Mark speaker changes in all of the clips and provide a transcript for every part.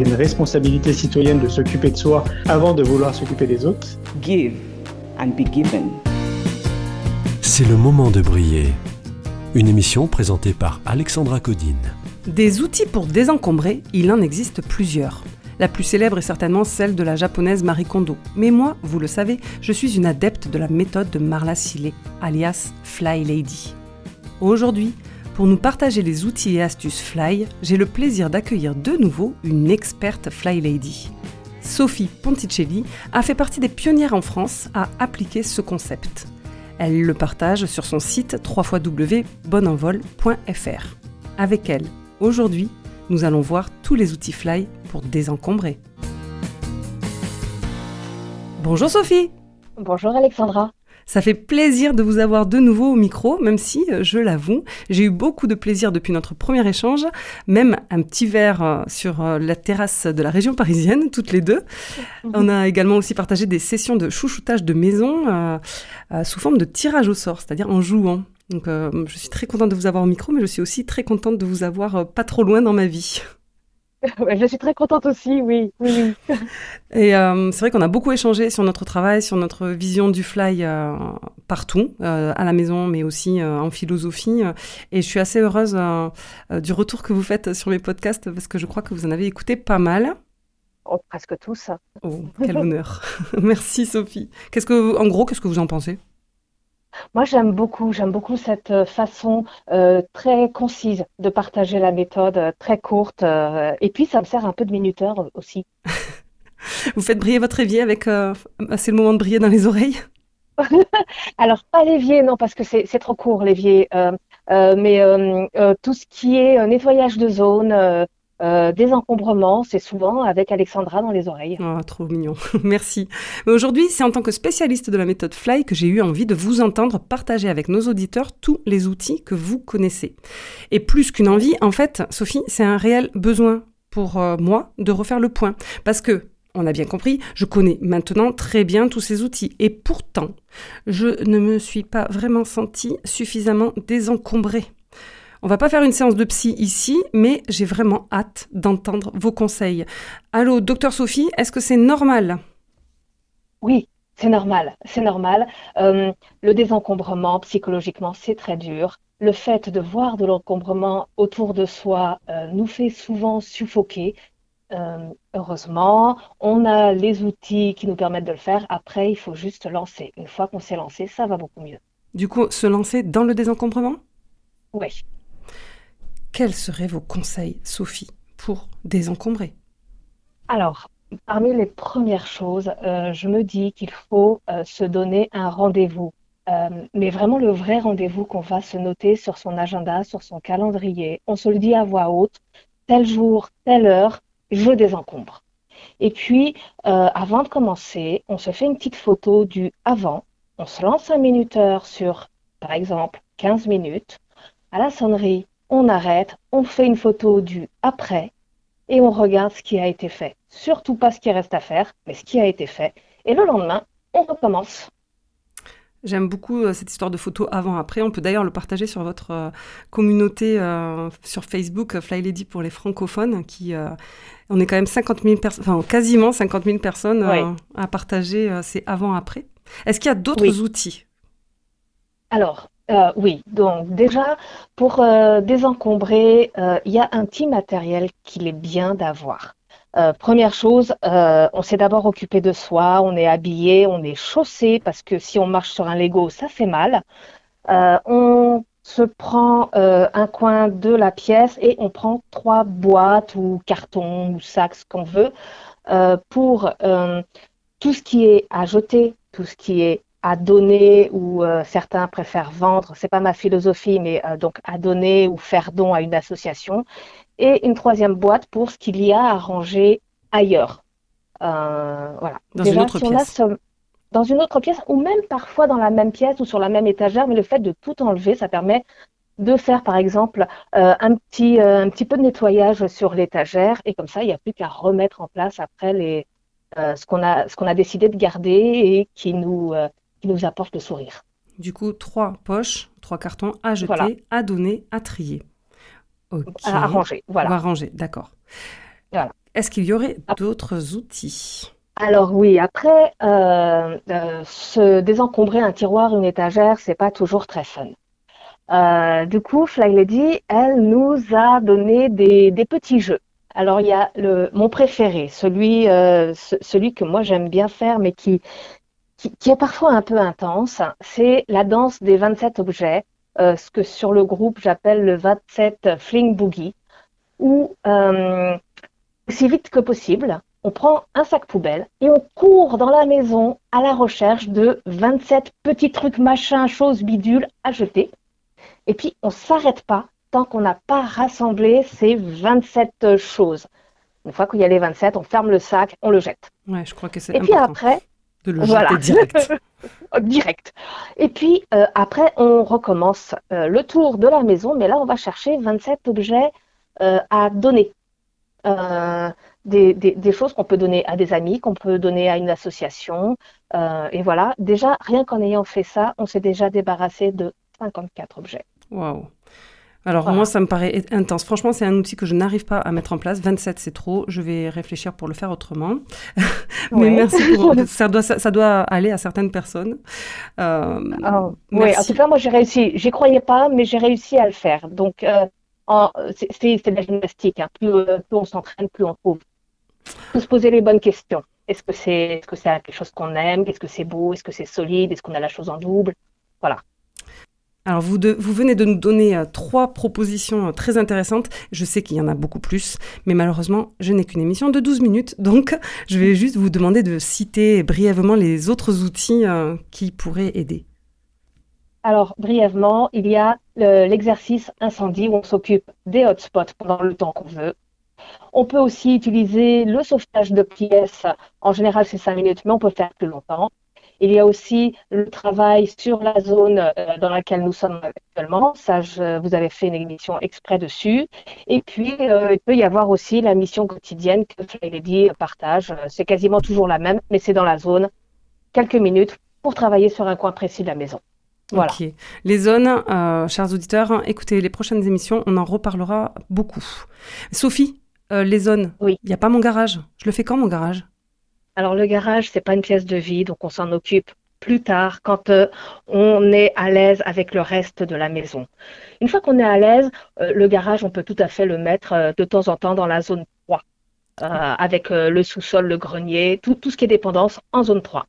Speaker 1: y a une responsabilité citoyenne de s'occuper de soi avant de vouloir s'occuper des autres.
Speaker 2: give and be given.
Speaker 3: C'est le moment de briller. Une émission présentée par Alexandra Codine.
Speaker 4: Des outils pour désencombrer, il en existe plusieurs. La plus célèbre est certainement celle de la japonaise Marie Kondo. Mais moi, vous le savez, je suis une adepte de la méthode de Marla Sillé, alias Fly Lady. Aujourd'hui, pour nous partager les outils et astuces Fly, j'ai le plaisir d'accueillir de nouveau une experte Fly Lady. Sophie Ponticelli a fait partie des pionnières en France à appliquer ce concept. Elle le partage sur son site www.bonenvol.fr. Avec elle, aujourd'hui, nous allons voir tous les outils Fly pour désencombrer. Bonjour Sophie
Speaker 5: Bonjour Alexandra.
Speaker 4: Ça fait plaisir de vous avoir de nouveau au micro, même si, euh, je l'avoue, j'ai eu beaucoup de plaisir depuis notre premier échange, même un petit verre euh, sur euh, la terrasse de la région parisienne, toutes les deux. On a également aussi partagé des sessions de chouchoutage de maison euh, euh, sous forme de tirage au sort, c'est-à-dire en jouant. Donc, euh, je suis très contente de vous avoir au micro, mais je suis aussi très contente de vous avoir pas trop loin dans ma vie.
Speaker 5: Je suis très contente aussi, oui, oui, oui.
Speaker 4: Et euh, c'est vrai qu'on a beaucoup échangé sur notre travail, sur notre vision du fly euh, partout, euh, à la maison, mais aussi en philosophie. Et je suis assez heureuse du retour que vous faites sur mes podcasts parce que je crois que vous en avez écouté pas mal.
Speaker 5: Oh, presque tous.
Speaker 4: Oh, quel honneur. Merci Sophie. Qu'est-ce que, en gros, qu'est-ce que vous en pensez?
Speaker 5: Moi, j'aime beaucoup, j'aime beaucoup cette euh, façon euh, très concise de partager la méthode, euh, très courte. euh, et puis, ça me sert un peu de minuteur aussi.
Speaker 4: Vous faites briller votre évier avec. euh, c'est le moment de briller dans les oreilles?
Speaker 5: Alors, pas l'évier, non, parce que c'est trop court, l'évier. mais tout ce qui est nettoyage de zone, euh, euh, désencombrement, c'est souvent avec Alexandra dans les oreilles.
Speaker 4: Oh, trop mignon. Merci. Mais aujourd'hui, c'est en tant que spécialiste de la méthode Fly que j'ai eu envie de vous entendre partager avec nos auditeurs tous les outils que vous connaissez. Et plus qu'une envie, en fait, Sophie, c'est un réel besoin pour euh, moi de refaire le point. Parce que, on a bien compris, je connais maintenant très bien tous ces outils. Et pourtant, je ne me suis pas vraiment sentie suffisamment désencombrée. On va pas faire une séance de psy ici, mais j'ai vraiment hâte d'entendre vos conseils. Allô, docteur Sophie, est-ce que c'est normal?
Speaker 5: Oui, c'est normal, c'est normal. Euh, le désencombrement, psychologiquement, c'est très dur. Le fait de voir de l'encombrement autour de soi euh, nous fait souvent suffoquer. Euh, heureusement, on a les outils qui nous permettent de le faire. Après, il faut juste lancer. Une fois qu'on s'est lancé, ça va beaucoup mieux.
Speaker 4: Du coup, se lancer dans le désencombrement?
Speaker 5: Oui.
Speaker 4: Quels seraient vos conseils, Sophie, pour désencombrer?
Speaker 5: Alors, parmi les premières choses, euh, je me dis qu'il faut euh, se donner un rendez-vous. Euh, mais vraiment le vrai rendez-vous qu'on va se noter sur son agenda, sur son calendrier. On se le dit à voix haute, tel jour, telle heure, je désencombre. Et puis, avant de commencer, on se fait une petite photo du avant. On se lance un minuteur sur, par exemple, 15 minutes. À la sonnerie, on arrête, on fait une photo du après et on regarde ce qui a été fait. Surtout pas ce qui reste à faire, mais ce qui a été fait. Et le lendemain, on recommence.
Speaker 4: J'aime beaucoup euh, cette histoire de photo avant-après. On peut d'ailleurs le partager sur votre euh, communauté euh, sur Facebook, Fly Lady pour les francophones, qui on est quand même 50 000 personnes, enfin quasiment 50 000 personnes à partager ces avant-après. Est-ce qu'il y a d'autres
Speaker 5: Oui.
Speaker 4: outils?
Speaker 5: Alors, euh, oui, donc déjà, pour euh, désencombrer, euh, il y a un petit matériel qu'il est bien d'avoir. Première chose, on s'est d'abord occupé de soi, on est habillé, on est chaussé, parce que si on marche sur un Lego, ça fait mal. On se prend un coin de la pièce et on prend trois boîtes ou cartons ou sacs, ce qu'on veut, pour tout ce qui est à jeter, tout ce qui est à donner ou euh, certains préfèrent vendre, c'est pas ma philosophie, mais euh, donc à donner ou faire don à une association. Et une troisième boîte pour ce qu'il y a à ranger ailleurs. Euh, voilà.
Speaker 4: Dans une
Speaker 5: Déjà,
Speaker 4: autre
Speaker 5: si on a
Speaker 4: pièce.
Speaker 5: ce- dans une autre pièce, ou même parfois dans la même pièce ou sur la même étagère, mais le fait de tout enlever, ça permet de faire, par exemple, euh, un petit, euh, un petit peu de nettoyage sur l'étagère, et comme ça, il n'y a plus qu'à remettre en place après les, euh, ce qu'on a, ce qu'on a décidé de garder et qui nous, euh, qui nous apporte le sourire.
Speaker 4: Du coup, trois poches, trois cartons à jeter,
Speaker 5: Voilà.
Speaker 4: à donner, à trier.
Speaker 5: À arranger,
Speaker 4: On
Speaker 5: voilà.
Speaker 4: va ranger, d'accord.
Speaker 5: Voilà.
Speaker 4: Est-ce qu'il y aurait d'autres outils?
Speaker 5: Alors oui, après, euh, euh, se désencombrer un tiroir, une étagère, c'est pas toujours très fun. Euh, du coup, Fly Lady, elle nous a donné des, des petits jeux. Alors il y a le, mon préféré, celui, ce- celui que moi j'aime bien faire, mais qui, qui, qui est parfois un peu intense, c'est la danse des 27 objets, euh, ce que sur le groupe j'appelle le 27 Fling Boogie, où euh, aussi vite que possible, on prend un sac poubelle et on court dans la maison à la recherche de 27 petits trucs machins, choses bidules à jeter. Et puis on s'arrête pas tant qu'on n'a pas rassemblé ces 27 choses. Une fois qu'il y a les 27, on ferme le sac, on le jette.
Speaker 4: Ouais, je crois que c'est
Speaker 5: Et puis après,
Speaker 4: de le
Speaker 5: voilà.
Speaker 4: jeter direct.
Speaker 5: direct. Et puis euh, après, on recommence euh, le tour de la maison, mais là, on va chercher 27 objets euh, à donner. Des, des- des choses qu'on peut donner à des amis, qu'on peut donner à une association. Et voilà, déjà, rien qu'en ayant fait ça, on s'est déjà débarrassé de 54 objets.
Speaker 4: Waouh. Alors
Speaker 5: Voilà.
Speaker 4: moi, ça me paraît intense. Franchement, c'est un outil que je n'arrive pas à mettre en place. 27, c'est trop. Je vais réfléchir pour le faire autrement. Mais
Speaker 5: Ouais.
Speaker 4: merci pour... ça, doit, ça, ça doit aller à certaines personnes. Euh,
Speaker 5: Oh, oui, en tout cas, moi, j'ai réussi. J'y croyais pas, mais j'ai réussi à le faire. Donc, euh, c'est de la gymnastique. hein. Plus, euh, plus on s'entraîne, plus on trouve. Il faut se poser les bonnes questions. Est-ce que c'est est -ce que c'est quelque chose qu'on aime? Est-ce que c'est beau? Est-ce que c'est solide? Est-ce qu'on a la chose en double? Voilà.
Speaker 4: Alors, vous, venez de nous donner euh, trois propositions euh, très intéressantes. Je sais qu'il y en a beaucoup plus, mais malheureusement, je n'ai qu'une émission de 12 minutes. Donc, je vais juste vous demander de citer brièvement les autres outils euh, qui pourraient aider.
Speaker 5: Alors, brièvement, il y a le- l'exercice incendie où on s'occupe des hotspots pendant le temps qu'on veut. On peut aussi utiliser le sauvetage de pièces. En général, c'est 5 minutes, mais on peut faire plus longtemps. Il y a aussi le travail sur la zone euh, dans laquelle nous sommes actuellement. Ça, je- vous avez fait une émission exprès dessus. Et puis, euh, il peut y avoir aussi la mission quotidienne que Fly Lady partage. C'est quasiment toujours la même, mais c'est dans la zone. Quelques minutes pour travailler sur un coin précis de la maison. Voilà.
Speaker 4: Les zones, euh, chers auditeurs, écoutez les prochaines émissions, on en reparlera beaucoup. Sophie, euh, les zones, il
Speaker 5: Oui.
Speaker 4: n'y a pas mon garage. Je le fais quand mon garage?
Speaker 5: Alors le garage, c'est pas une pièce de vie, donc on s'en occupe plus tard quand euh, on est à l'aise avec le reste de la maison. Une fois qu'on est à l'aise, euh, le garage, on peut tout à fait le mettre euh, de temps en temps dans la zone 3, euh, avec euh, le sous-sol, le grenier, tout, tout ce qui est dépendance en zone 3.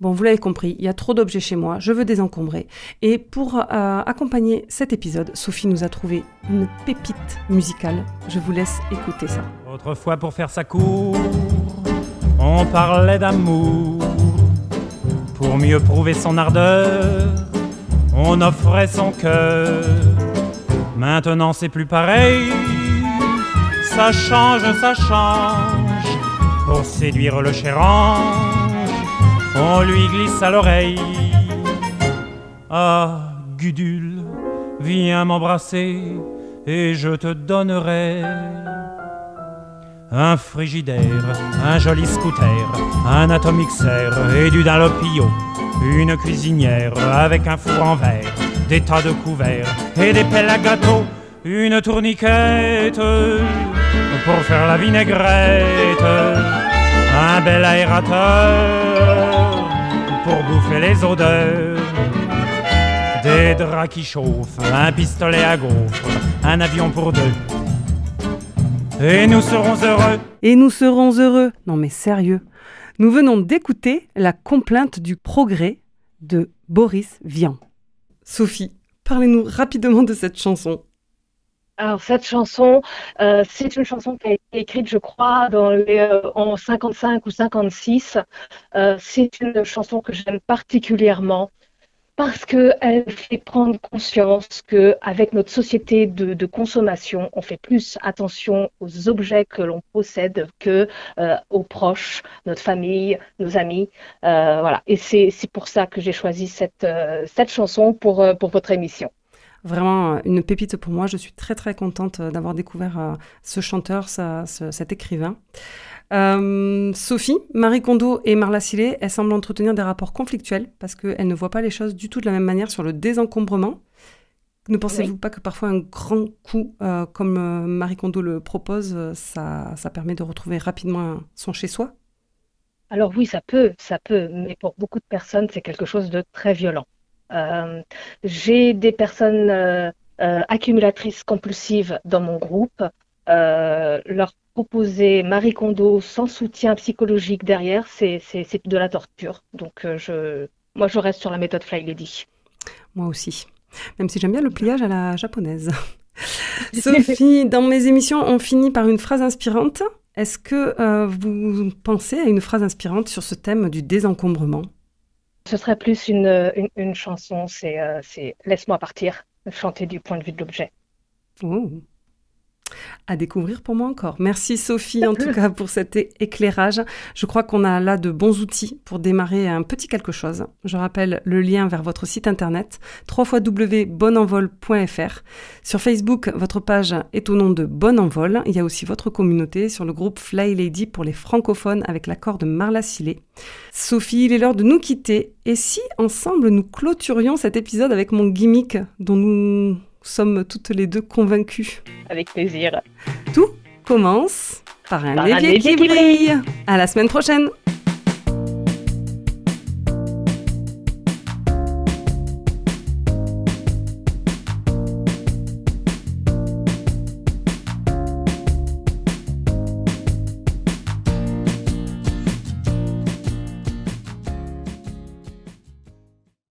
Speaker 4: Bon, vous l'avez compris, il y a trop d'objets chez moi, je veux désencombrer. Et pour euh, accompagner cet épisode, Sophie nous a trouvé une pépite musicale. Je vous laisse écouter ça.
Speaker 6: Autrefois, pour faire sa cour, on parlait d'amour. Pour mieux prouver son ardeur, on offrait son cœur. Maintenant, c'est plus pareil. Ça change, ça change. Pour séduire le cher ange, on lui glisse à l'oreille. Ah, Gudule, viens m'embrasser et je te donnerai un frigidaire, un joli scooter, un atomixer et du Dunlopio, une cuisinière avec un four en verre, des tas de couverts et des pelles à gâteau, une tourniquette pour faire la vinaigrette, un bel aérateur pour bouffer les odeurs. Des draps qui chauffent, un pistolet à gaufres, un avion pour deux. Et nous serons heureux.
Speaker 4: Et nous serons heureux. Non mais sérieux. Nous venons d'écouter la complainte du progrès de Boris Vian. Sophie, parlez-nous rapidement de cette chanson.
Speaker 5: Alors cette chanson, euh, c'est une chanson qui a été écrite, je crois, dans les, euh, en 55 ou 56. Euh, c'est une chanson que j'aime particulièrement parce qu'elle fait prendre conscience qu'avec notre société de, de, consommation, on fait plus attention aux objets que l'on possède que euh, aux proches, notre famille, nos amis. Euh, voilà. Et c'est pour ça que j'ai choisi cette, euh, chanson pour, pour votre émission.
Speaker 4: Vraiment une pépite pour moi. Je suis très très contente d'avoir découvert euh, ce chanteur, ça, ce, cet écrivain. Euh, Sophie, Marie Kondo et Marla Sillet, elles semblent entretenir des rapports conflictuels parce qu'elles ne voient pas les choses du tout de la même manière sur le désencombrement. Ne pensez-vous oui. pas que parfois un grand coup, euh, comme euh, Marie Kondo le propose, euh, ça, ça permet de retrouver rapidement son chez-soi
Speaker 5: Alors oui, ça peut, ça peut, mais pour beaucoup de personnes, c'est quelque chose de très violent. Euh, J'ai des personnes euh, accumulatrices compulsives dans mon groupe. leur proposer Marie Kondo sans soutien psychologique derrière, c'est de la torture. Donc, euh, je, moi, je reste sur la méthode Fly Lady.
Speaker 4: Moi aussi. Même si j'aime bien le pliage à la japonaise. Sophie, dans mes émissions, on finit par une phrase inspirante. Est-ce que euh, vous pensez à une phrase inspirante sur ce thème du désencombrement?
Speaker 5: Ce serait plus une, une, une chanson, c'est euh, Laisse-moi partir, chanter du point de vue de l'objet.
Speaker 4: À découvrir pour moi encore. Merci Sophie en tout cas pour cet éclairage. Je crois qu'on a là de bons outils pour démarrer un petit quelque chose. Je rappelle le lien vers votre site internet www.bonenvol.fr. Sur Facebook, votre page est au nom de Bon Envol. Il y a aussi votre communauté sur le groupe Fly Lady pour les francophones avec l'accord de Marla Sillet. Sophie, il est l'heure de nous quitter. Et si ensemble nous clôturions cet épisode avec mon gimmick dont nous sommes toutes les deux convaincus.
Speaker 5: Avec plaisir.
Speaker 4: Tout commence par un, par évier, un évier qui, qui brille. À la semaine prochaine.